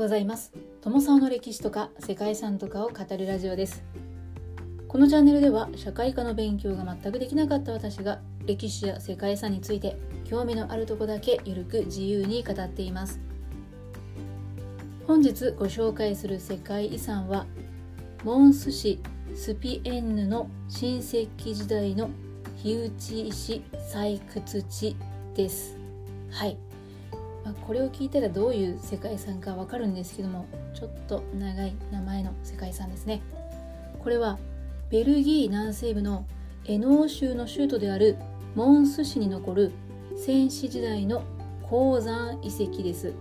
ございます。友沢の歴史とか世界遺産とかを語るラジオです。このチャンネルでは社会科の勉強が全くできなかった私が歴史や世界遺産について興味のあるとこだけゆるく自由に語っています。本日ご紹介する世界遺産はモンス市スピエンヌの新石器時代の火打ち石採掘地です。はい。まあ、これを聞いたらどういう世界遺産かわかるんですけどもちょっと長い名前の世界遺産ですね。これはベルギー南西部のエノー州の州都であるモンス市に残る戦死時代の鉱山遺跡です。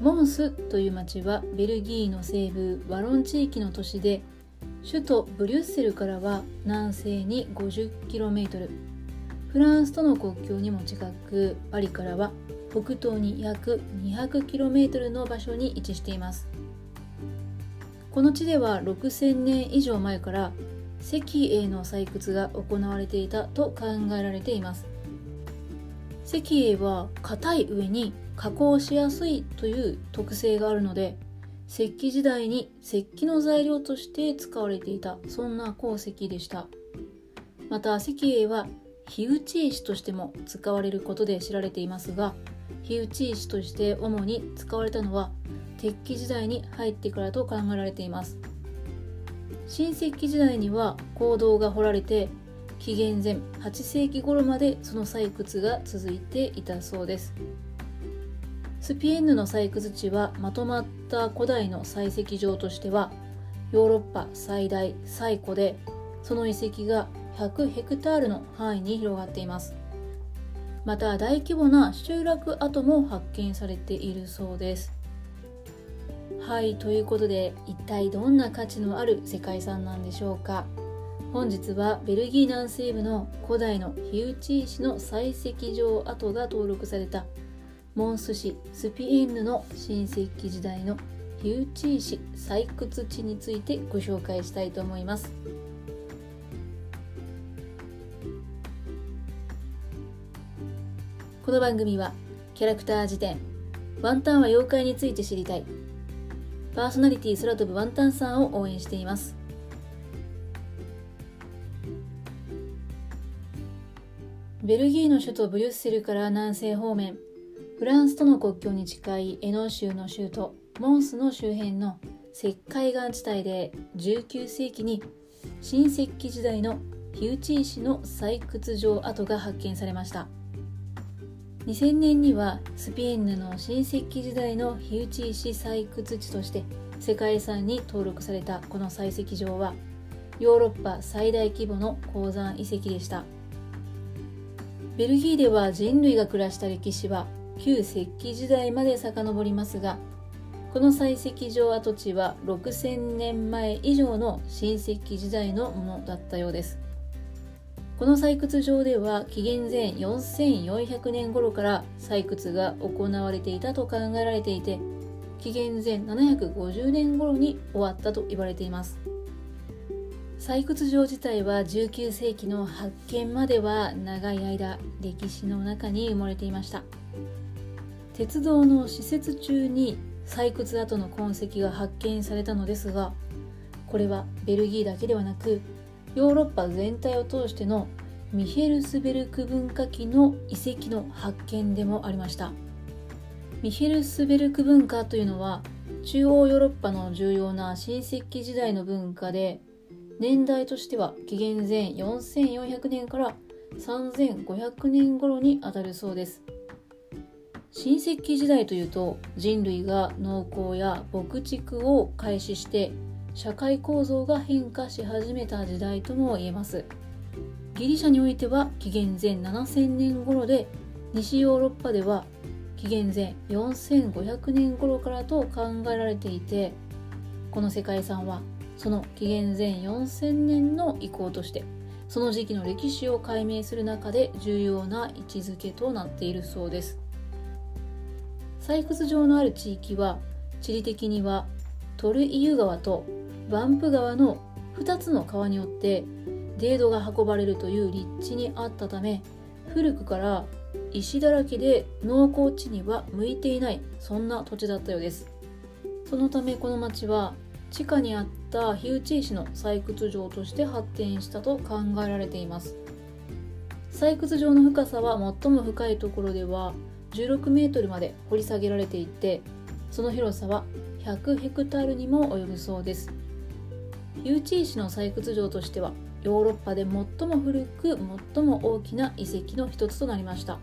モンスという町はベルギーの西部ワロン地域の都市で首都ブリュッセルからは南西に 50km フランスとの国境にも近くパリからは北東に約 200km の場所に位置しています。この地では6000年以上前から石英の採掘が行われていたと考えられています。石英は硬い上に加工しやすいという特性があるので石器時代に石器の材料として使われていたそんな鉱石でした。また石英は火打ち石としても使われることで知られていますが火打ち石として主に使われたのは鉄器時代に入ってからと考えられています。新石器時代には坑道が掘られて紀元前8世紀頃までその採掘が続いていたそうです。スピエンヌの採掘地はまとまった古代の採石場としてはヨーロッパ最大最古でその遺跡が100ヘクタールの範囲に広がっています。また大規模な集落跡も発見されているそうですはいということで一体どんな価値のある世界遺産なんでしょうか本日はベルギー南西部の古代の火打ち石の採石場跡が登録されたモンス市スピエンヌの新石器時代の火打ち石採掘地についてご紹介したいと思います。この番組はキャラクター辞典ワンタンは妖怪について知りたい。パーソナリティ空飛ぶワンタンさんを応援しています。ベルギーの首都ブリュッセルから南西方面フランスとの国境に近いエノー州の州都モンスの周辺の石灰岩地帯で19世紀に新石器時代の火打ち石の採掘場跡が発見されました。2000年にはスピエンヌの新石器時代の火打ち石採掘地として世界遺産に登録されたこの採石場はヨーロッパ最大規模の鉱山遺跡でした。ベルギーでは人類が暮らした歴史は旧石器時代まで遡りますがこの採石場跡地は6000年前以上の新石器時代のものだったようです。この採掘場では紀元前4400年頃から採掘が行われていたと考えられていて紀元前750年頃に終わったと言われています。採掘場自体は19世紀の発見までは長い間歴史の中に埋もれていました。鉄道の施設中に採掘跡の痕跡が発見されたのですがこれはベルギーだけではなくヨーロッパ全体を通してのミヘルスベルク文化期の遺跡の発見でもありました。ミヘルスベルク文化というのは中央ヨーロッパの重要な新石器時代の文化で年代としては紀元前4400年から3500年頃にあたるそうです。新石器時代というと人類が農耕や牧畜を開始して社会構造が変化し始めた時代とも言えます。ギリシャにおいては紀元前7000年頃で西ヨーロッパでは紀元前4500年頃からと考えられていてこの世界遺産はその紀元前4000年の遺構としてその時期の歴史を解明する中で重要な位置づけとなっているそうです。採掘場のある地域は地理的にはトルイユ川とバンプ川の2つの川によってデードが運ばれるという立地にあったため古くから石だらけで農耕地には向いていないそんな土地だったようです。そのためこの町は地下にあった火打ち石の採掘場として発展したと考えられています。採掘場の深さは最も深いところでは16メートルまで掘り下げられていてその広さは100ヘクタールにも及ぶそうです。火打ち石の採掘場としてはヨーロッパで最も古く最も大きな遺跡の一つとなりました。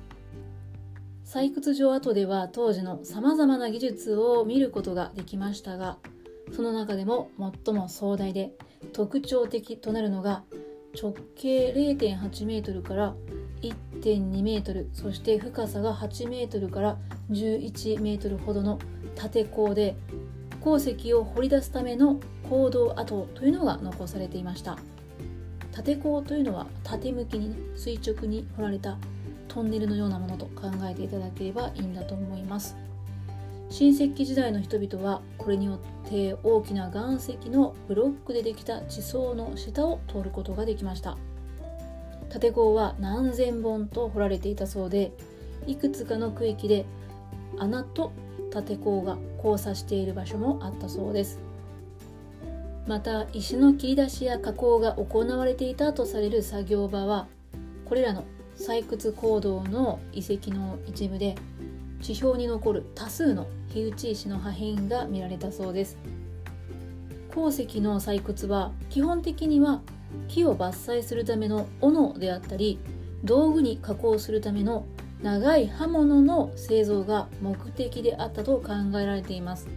採掘場跡では当時のさまざまな技術を見ることができましたがその中でも最も壮大で特徴的となるのが直径0.8メートルから1.2メートルそして深さが8メートルから11メートルほどの縦坑で鉱石を掘り出すための坑道跡というのが残されていました。縦坑というのは縦向きに、ね、垂直に掘られたトンネルのようなものと考えていただければいいんだと思います。新石器時代の人々はこれによって大きな岩石のブロックでできた地層の下を通ることができました。縦坑は何千本と掘られていたそうでいくつかの区域で穴と縦坑が交差している場所もあったそうです。また石の切り出しや加工が行われていたとされる作業場はこれらの採掘行動の遺跡の一部で地表に残る多数の火打ち石の破片が見られたそうです。鉱石の採掘は基本的には木を伐採するための斧であったり道具に加工するための長い刃物の製造が目的であったと考えられています。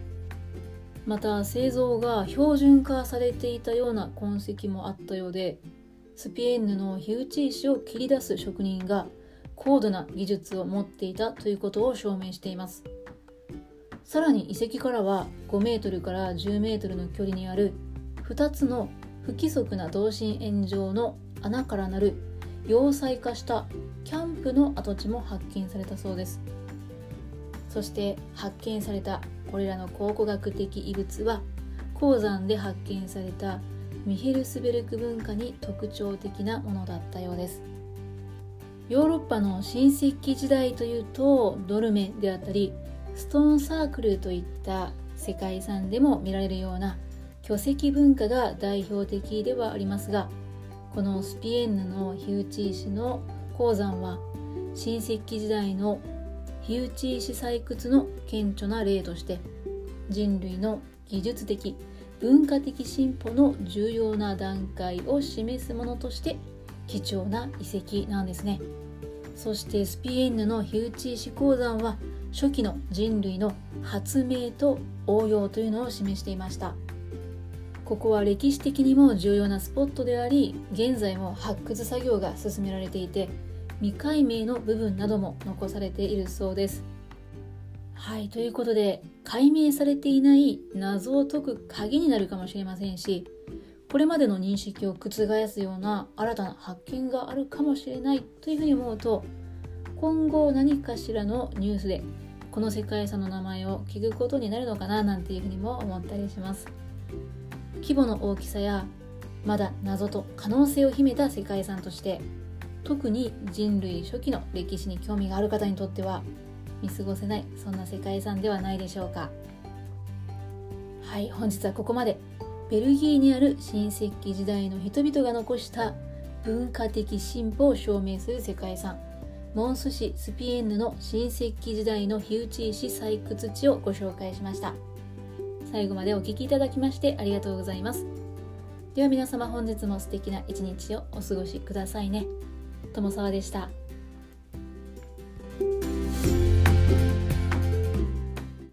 また製造が標準化されていたような痕跡もあったようでスピエンヌの火打ち石を切り出す職人が高度な技術を持っていたということを証明しています。さらに遺跡からは5メートルから10メートルの距離にある2つの不規則な同心円状の穴からなる要塞化したキャンプの跡地も発見されたそうです。そして発見されたこれらの考古学的遺物は鉱山で発見されたミヘルスベルク文化に特徴的なものだったようです。ヨーロッパの新石器時代というとドルメであったりストーンサークルといった世界遺産でも見られるような巨石文化が代表的ではありますがこのスピエンヌの火打ち石の鉱山は新石器時代の火打ち石採掘の顕著な例として人類の技術的文化的進歩の重要な段階を示すものとして貴重な遺跡なんですね。そしてスピエンヌの火打ち石鉱山は初期の人類の発明と応用というのを示していました。ここは歴史的にも重要なスポットであり現在も発掘作業が進められていて未解明の部分なども残されているそうです。はいということで解明されていない謎を解く鍵になるかもしれませんしこれまでの認識を覆すような新たな発見があるかもしれないというふうに思うと今後何かしらのニュースでこの世界遺産の名前を聞くことになるのかななんていうふうにも思ったりします。規模の大きさやまだ謎と可能性を秘めた世界遺産として特に人類初期の歴史に興味がある方にとっては見過ごせないそんな世界遺産ではないでしょうか。はい本日はここまで。ベルギーにある新石器時代の人々が残した文化的進歩を証明する世界遺産。モンス市スピエンヌの新石器時代の火打ち石採掘地をご紹介しました。最後までお聴きいただきましてありがとうございます。では皆様本日も素敵な一日をお過ごしくださいね。友沢でした。